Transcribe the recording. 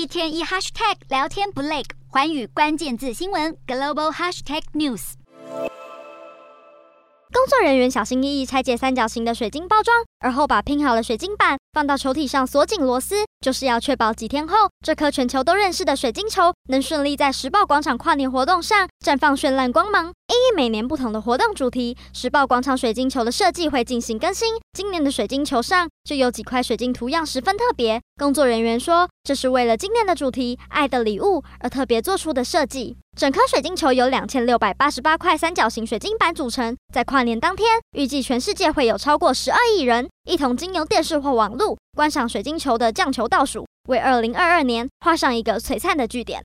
一天一 hashtag 聊天不累，环宇关键字新闻 global hashtag news。工作人员小心翼翼拆解三角形的水晶包装，而后把拼好的水晶板放到球体上，锁紧螺丝，就是要确保几天后，这颗全球都认识的水晶球能顺利在时报广场跨年活动上绽放绚烂光芒。因每年不同的活动主题，时报广场水晶球的设计会进行更新。今年的水晶球上就有几块水晶图样十分特别。工作人员说，这是为了今年的主题“爱的礼物”而特别做出的设计。整颗水晶球由两千六百八十八块三角形水晶板组成。在跨年当天，预计全世界会有超过十二亿人一同经由电视或网络观赏水晶球的降球倒数，为二零二二年画上一个璀璨的句点。